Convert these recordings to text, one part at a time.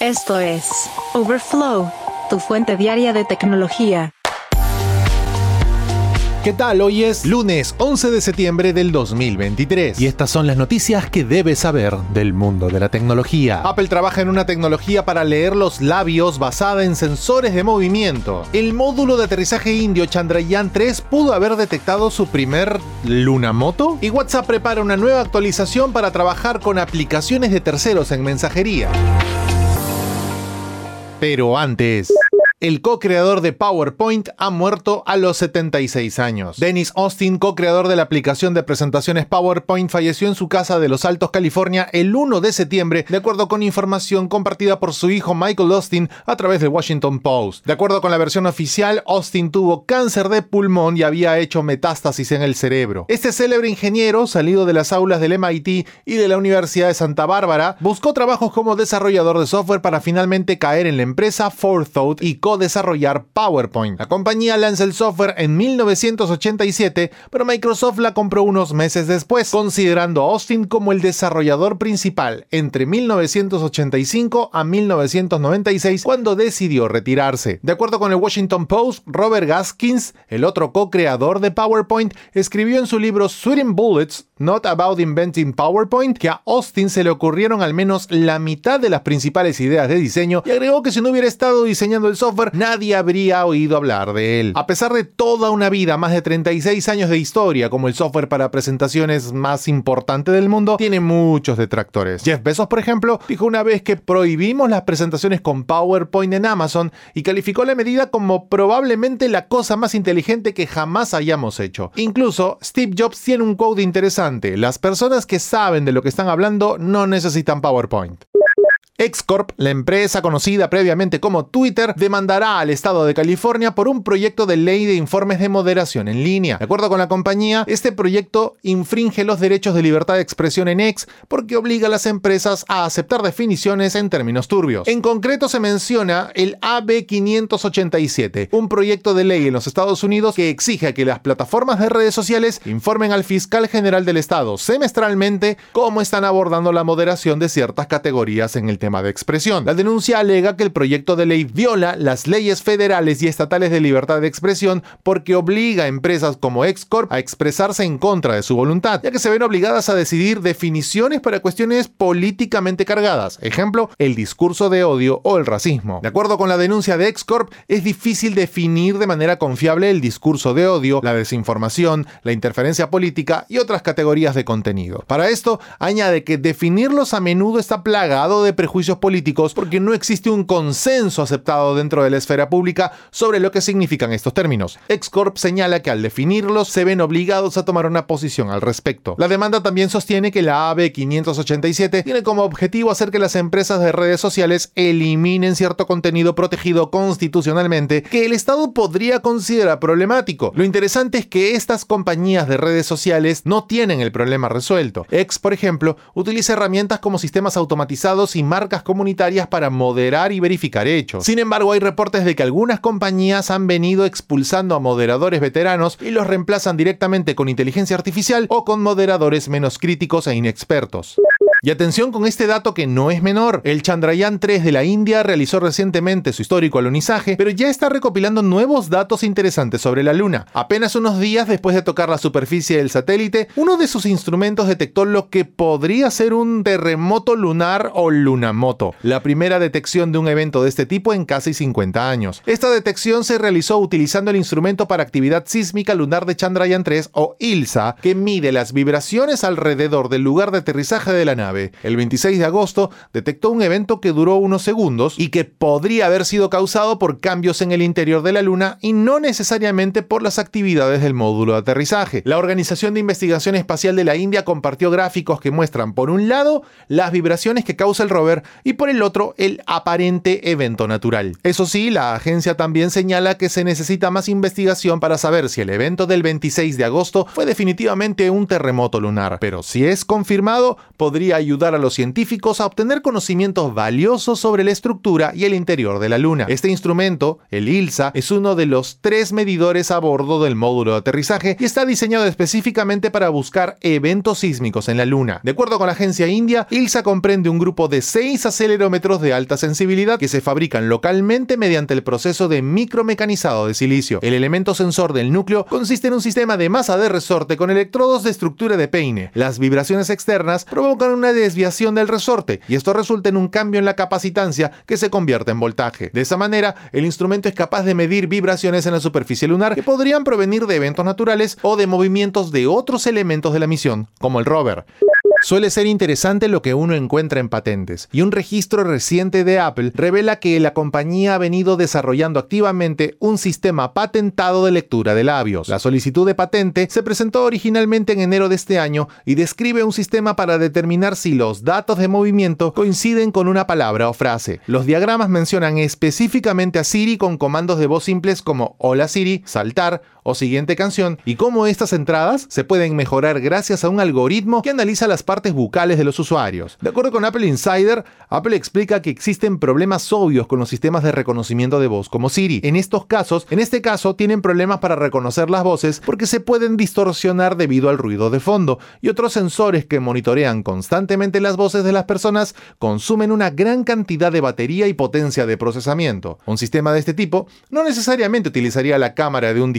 Esto es Overflow, tu fuente diaria de tecnología. ¿Qué tal? Hoy es lunes 11 de septiembre del 2023 y estas son las noticias que debes saber del mundo de la tecnología. Apple trabaja en una tecnología para leer los labios basada en sensores de movimiento. El módulo de aterrizaje indio Chandrayaan 3 pudo haber detectado su primer lunamoto y WhatsApp prepara una nueva actualización para trabajar con aplicaciones de terceros en mensajería. Pero antes el co-creador de PowerPoint ha muerto a los 76 años. Dennis Austin, co-creador de la aplicación de presentaciones PowerPoint, falleció en su casa de Los Altos, California, el 1 de septiembre, de acuerdo con información compartida por su hijo Michael Austin a través del Washington Post. De acuerdo con la versión oficial, Austin tuvo cáncer de pulmón y había hecho metástasis en el cerebro. Este célebre ingeniero, salido de las aulas del MIT y de la Universidad de Santa Bárbara, buscó trabajos como desarrollador de software para finalmente caer en la empresa Forethought y desarrollar PowerPoint. La compañía lanza el software en 1987, pero Microsoft la compró unos meses después, considerando a Austin como el desarrollador principal entre 1985 a 1996, cuando decidió retirarse. De acuerdo con el Washington Post, Robert Gaskins, el otro co-creador de PowerPoint, escribió en su libro Sweating Bullets, Not About Inventing PowerPoint, que a Austin se le ocurrieron al menos la mitad de las principales ideas de diseño y agregó que si no hubiera estado diseñando el software, nadie habría oído hablar de él. A pesar de toda una vida, más de 36 años de historia como el software para presentaciones más importante del mundo, tiene muchos detractores. Jeff Bezos, por ejemplo, dijo una vez que prohibimos las presentaciones con PowerPoint en Amazon y calificó la medida como probablemente la cosa más inteligente que jamás hayamos hecho. Incluso Steve Jobs tiene un quote interesante, las personas que saben de lo que están hablando no necesitan PowerPoint. Xcorp, la empresa conocida previamente como Twitter, demandará al estado de California por un proyecto de ley de informes de moderación en línea. De acuerdo con la compañía, este proyecto infringe los derechos de libertad de expresión en X porque obliga a las empresas a aceptar definiciones en términos turbios. En concreto se menciona el AB 587, un proyecto de ley en los Estados Unidos que exige que las plataformas de redes sociales informen al fiscal general del estado semestralmente cómo están abordando la moderación de ciertas categorías en el tema de expresión. La denuncia alega que el proyecto de ley viola las leyes federales y estatales de libertad de expresión porque obliga a empresas como Xcorp a expresarse en contra de su voluntad, ya que se ven obligadas a decidir definiciones para cuestiones políticamente cargadas, ejemplo, el discurso de odio o el racismo. De acuerdo con la denuncia de Xcorp, es difícil definir de manera confiable el discurso de odio, la desinformación, la interferencia política y otras categorías de contenido. Para esto, añade que definirlos a menudo está plagado de prejuicios políticos porque no existe un consenso aceptado dentro de la esfera pública sobre lo que significan estos términos. Excorp señala que al definirlos se ven obligados a tomar una posición al respecto. La demanda también sostiene que la AB 587 tiene como objetivo hacer que las empresas de redes sociales eliminen cierto contenido protegido constitucionalmente que el Estado podría considerar problemático. Lo interesante es que estas compañías de redes sociales no tienen el problema resuelto. X, por ejemplo, utiliza herramientas como sistemas automatizados y marcas comunitarias para moderar y verificar hechos. Sin embargo, hay reportes de que algunas compañías han venido expulsando a moderadores veteranos y los reemplazan directamente con inteligencia artificial o con moderadores menos críticos e inexpertos. Y atención con este dato que no es menor. El Chandrayaan 3 de la India realizó recientemente su histórico alunizaje, pero ya está recopilando nuevos datos interesantes sobre la Luna. Apenas unos días después de tocar la superficie del satélite, uno de sus instrumentos detectó lo que podría ser un terremoto lunar o lunamoto, la primera detección de un evento de este tipo en casi 50 años. Esta detección se realizó utilizando el instrumento para actividad sísmica lunar de Chandrayaan 3 o ILSA, que mide las vibraciones alrededor del lugar de aterrizaje de la nave el 26 de agosto detectó un evento que duró unos segundos y que podría haber sido causado por cambios en el interior de la Luna y no necesariamente por las actividades del módulo de aterrizaje. La Organización de Investigación Espacial de la India compartió gráficos que muestran por un lado las vibraciones que causa el rover y por el otro el aparente evento natural. Eso sí, la agencia también señala que se necesita más investigación para saber si el evento del 26 de agosto fue definitivamente un terremoto lunar, pero si es confirmado, podría ayudar a los científicos a obtener conocimientos valiosos sobre la estructura y el interior de la Luna. Este instrumento, el ILSA, es uno de los tres medidores a bordo del módulo de aterrizaje y está diseñado específicamente para buscar eventos sísmicos en la Luna. De acuerdo con la agencia india, ILSA comprende un grupo de seis acelerómetros de alta sensibilidad que se fabrican localmente mediante el proceso de micromecanizado de silicio. El elemento sensor del núcleo consiste en un sistema de masa de resorte con electrodos de estructura de peine. Las vibraciones externas provocan una desviación del resorte y esto resulta en un cambio en la capacitancia que se convierte en voltaje. De esa manera, el instrumento es capaz de medir vibraciones en la superficie lunar que podrían provenir de eventos naturales o de movimientos de otros elementos de la misión, como el rover. Suele ser interesante lo que uno encuentra en patentes, y un registro reciente de Apple revela que la compañía ha venido desarrollando activamente un sistema patentado de lectura de labios. La solicitud de patente se presentó originalmente en enero de este año y describe un sistema para determinar si los datos de movimiento coinciden con una palabra o frase. Los diagramas mencionan específicamente a Siri con comandos de voz simples como Hola Siri, saltar o siguiente canción y cómo estas entradas se pueden mejorar gracias a un algoritmo que analiza las partes bucales de los usuarios. De acuerdo con Apple Insider, Apple explica que existen problemas obvios con los sistemas de reconocimiento de voz como Siri. En estos casos, en este caso, tienen problemas para reconocer las voces porque se pueden distorsionar debido al ruido de fondo y otros sensores que monitorean constantemente las voces de las personas consumen una gran cantidad de batería y potencia de procesamiento. Un sistema de este tipo no necesariamente utilizaría la cámara de un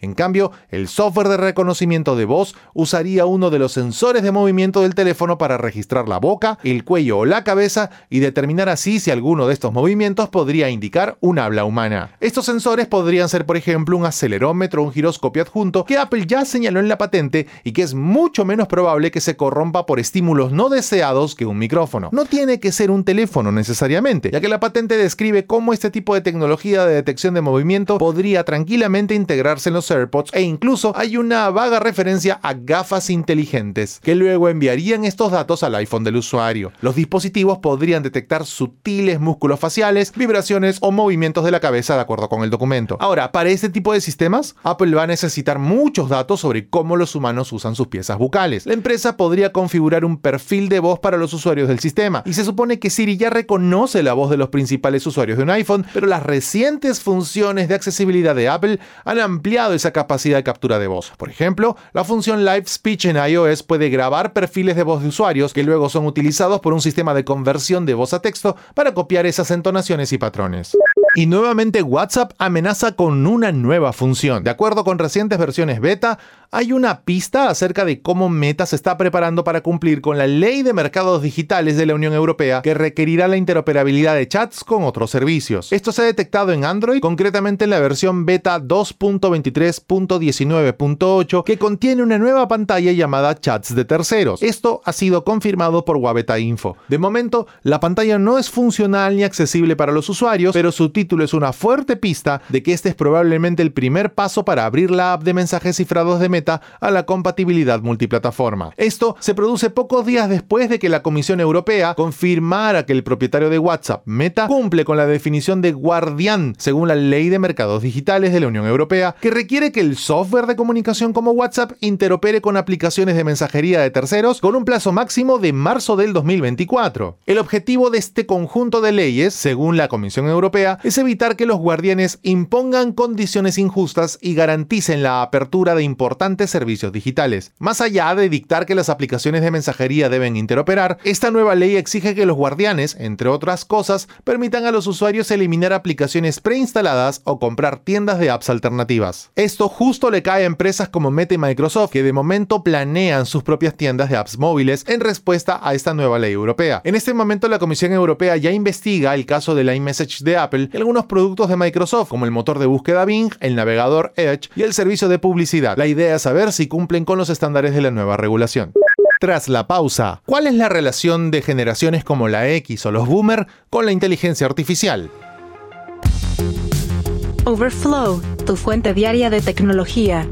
en cambio, el software de reconocimiento de voz usaría uno de los sensores de movimiento del teléfono para registrar la boca, el cuello o la cabeza y determinar así si alguno de estos movimientos podría indicar un habla humana. Estos sensores podrían ser, por ejemplo, un acelerómetro o un giroscopio adjunto que Apple ya señaló en la patente y que es mucho menos probable que se corrompa por estímulos no deseados que un micrófono. No tiene que ser un teléfono necesariamente, ya que la patente describe cómo este tipo de tecnología de detección de movimiento podría tranquilamente integrar en los AirPods e incluso hay una vaga referencia a gafas inteligentes que luego enviarían estos datos al iPhone del usuario. Los dispositivos podrían detectar sutiles músculos faciales, vibraciones o movimientos de la cabeza de acuerdo con el documento. Ahora, para este tipo de sistemas, Apple va a necesitar muchos datos sobre cómo los humanos usan sus piezas bucales. La empresa podría configurar un perfil de voz para los usuarios del sistema y se supone que Siri ya reconoce la voz de los principales usuarios de un iPhone, pero las recientes funciones de accesibilidad de Apple han ampliado esa capacidad de captura de voz. Por ejemplo, la función Live Speech en iOS puede grabar perfiles de voz de usuarios que luego son utilizados por un sistema de conversión de voz a texto para copiar esas entonaciones y patrones. Y nuevamente WhatsApp amenaza con una nueva función. De acuerdo con recientes versiones beta, hay una pista acerca de cómo Meta se está preparando para cumplir con la ley de mercados digitales de la Unión Europea que requerirá la interoperabilidad de chats con otros servicios. Esto se ha detectado en Android, concretamente en la versión beta 2.23.19.8 que contiene una nueva pantalla llamada Chats de terceros. Esto ha sido confirmado por Wabeta Info. De momento, la pantalla no es funcional ni accesible para los usuarios, pero su título es una fuerte pista de que este es probablemente el primer paso para abrir la app de mensajes cifrados de Meta a la compatibilidad multiplataforma. Esto se produce pocos días después de que la Comisión Europea confirmara que el propietario de WhatsApp, Meta, cumple con la definición de guardián según la Ley de Mercados Digitales de la Unión Europea, que requiere que el software de comunicación como WhatsApp interopere con aplicaciones de mensajería de terceros con un plazo máximo de marzo del 2024. El objetivo de este conjunto de leyes, según la Comisión Europea, es evitar que los guardianes impongan condiciones injustas y garanticen la apertura de importantes servicios digitales. Más allá de dictar que las aplicaciones de mensajería deben interoperar, esta nueva ley exige que los guardianes, entre otras cosas, permitan a los usuarios eliminar aplicaciones preinstaladas o comprar tiendas de apps alternativas. Esto justo le cae a empresas como Meta y Microsoft, que de momento planean sus propias tiendas de apps móviles en respuesta a esta nueva ley europea. En este momento la Comisión Europea ya investiga el caso de la iMessage de Apple y algunos productos de Microsoft, como el motor de búsqueda Bing, el navegador Edge y el servicio de publicidad. La idea saber si cumplen con los estándares de la nueva regulación. Tras la pausa, ¿cuál es la relación de generaciones como la X o los boomer con la inteligencia artificial? Overflow, tu fuente diaria de tecnología.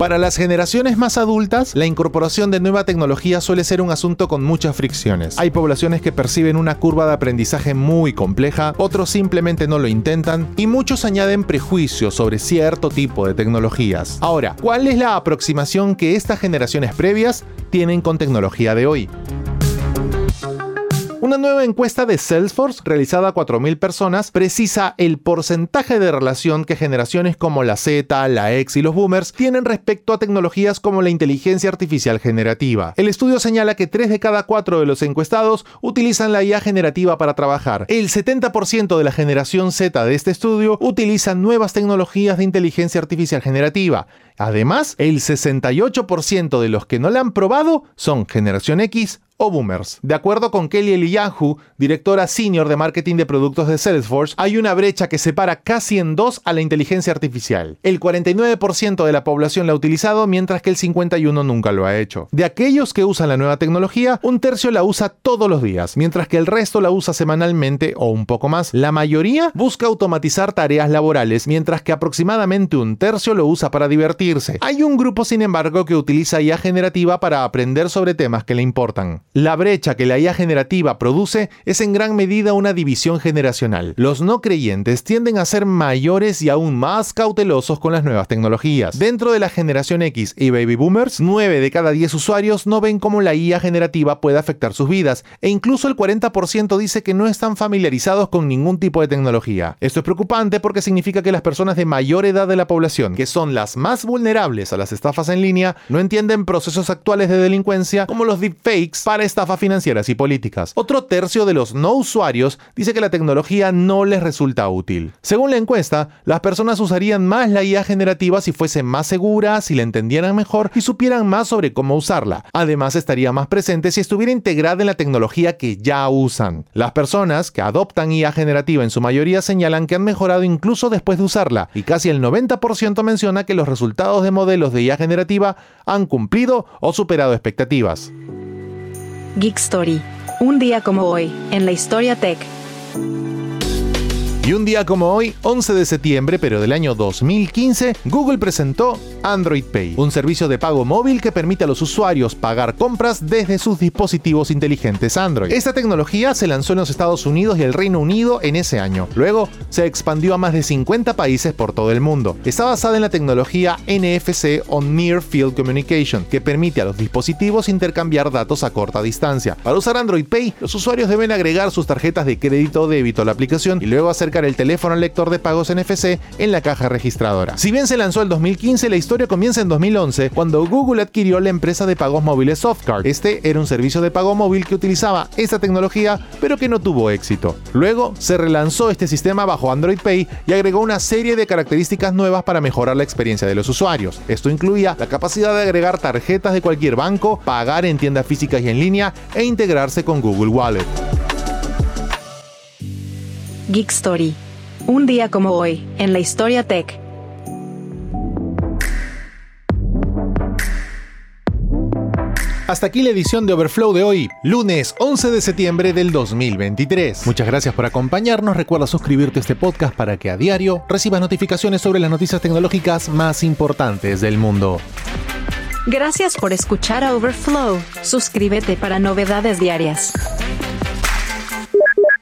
Para las generaciones más adultas, la incorporación de nueva tecnología suele ser un asunto con muchas fricciones. Hay poblaciones que perciben una curva de aprendizaje muy compleja, otros simplemente no lo intentan y muchos añaden prejuicios sobre cierto tipo de tecnologías. Ahora, ¿cuál es la aproximación que estas generaciones previas tienen con tecnología de hoy? Una nueva encuesta de Salesforce, realizada a 4.000 personas, precisa el porcentaje de relación que generaciones como la Z, la X y los boomers tienen respecto a tecnologías como la inteligencia artificial generativa. El estudio señala que 3 de cada 4 de los encuestados utilizan la IA generativa para trabajar. El 70% de la generación Z de este estudio utiliza nuevas tecnologías de inteligencia artificial generativa. Además, el 68% de los que no la han probado son generación X o boomers. De acuerdo con Kelly Eliyahu, directora senior de marketing de productos de Salesforce, hay una brecha que separa casi en dos a la inteligencia artificial. El 49% de la población la ha utilizado, mientras que el 51% nunca lo ha hecho. De aquellos que usan la nueva tecnología, un tercio la usa todos los días, mientras que el resto la usa semanalmente o un poco más. La mayoría busca automatizar tareas laborales, mientras que aproximadamente un tercio lo usa para divertirse. Hay un grupo, sin embargo, que utiliza IA generativa para aprender sobre temas que le importan. La brecha que la IA generativa produce es en gran medida una división generacional. Los no creyentes tienden a ser mayores y aún más cautelosos con las nuevas tecnologías. Dentro de la generación X y baby boomers, 9 de cada 10 usuarios no ven cómo la IA generativa puede afectar sus vidas, e incluso el 40% dice que no están familiarizados con ningún tipo de tecnología. Esto es preocupante porque significa que las personas de mayor edad de la población, que son las más vulnerables a las estafas en línea, no entienden procesos actuales de delincuencia como los deepfakes para estafas financieras y políticas. Otro tercio de los no usuarios dice que la tecnología no les resulta útil. Según la encuesta, las personas usarían más la IA generativa si fuese más segura, si la entendieran mejor y supieran más sobre cómo usarla. Además, estaría más presente si estuviera integrada en la tecnología que ya usan. Las personas que adoptan IA generativa en su mayoría señalan que han mejorado incluso después de usarla y casi el 90% menciona que los resultados de modelos de IA generativa han cumplido o superado expectativas. Geek Story. Un día como hoy, en la historia tech. Y un día como hoy, 11 de septiembre, pero del año 2015, Google presentó Android Pay, un servicio de pago móvil que permite a los usuarios pagar compras desde sus dispositivos inteligentes Android. Esta tecnología se lanzó en los Estados Unidos y el Reino Unido en ese año. Luego se expandió a más de 50 países por todo el mundo. Está basada en la tecnología NFC o Near Field Communication, que permite a los dispositivos intercambiar datos a corta distancia. Para usar Android Pay, los usuarios deben agregar sus tarjetas de crédito o débito a la aplicación y luego acercar el teléfono al lector de pagos NFC en la caja registradora. Si bien se lanzó el 2015, la historia comienza en 2011, cuando Google adquirió la empresa de pagos móviles Softcard. Este era un servicio de pago móvil que utilizaba esta tecnología, pero que no tuvo éxito. Luego se relanzó este sistema bajo Android Pay y agregó una serie de características nuevas para mejorar la experiencia de los usuarios. Esto incluía la capacidad de agregar tarjetas de cualquier banco, pagar en tiendas físicas y en línea e integrarse con Google Wallet. Geek Story. Un día como hoy, en la historia tech. Hasta aquí la edición de Overflow de hoy, lunes 11 de septiembre del 2023. Muchas gracias por acompañarnos. Recuerda suscribirte a este podcast para que a diario recibas notificaciones sobre las noticias tecnológicas más importantes del mundo. Gracias por escuchar a Overflow. Suscríbete para novedades diarias.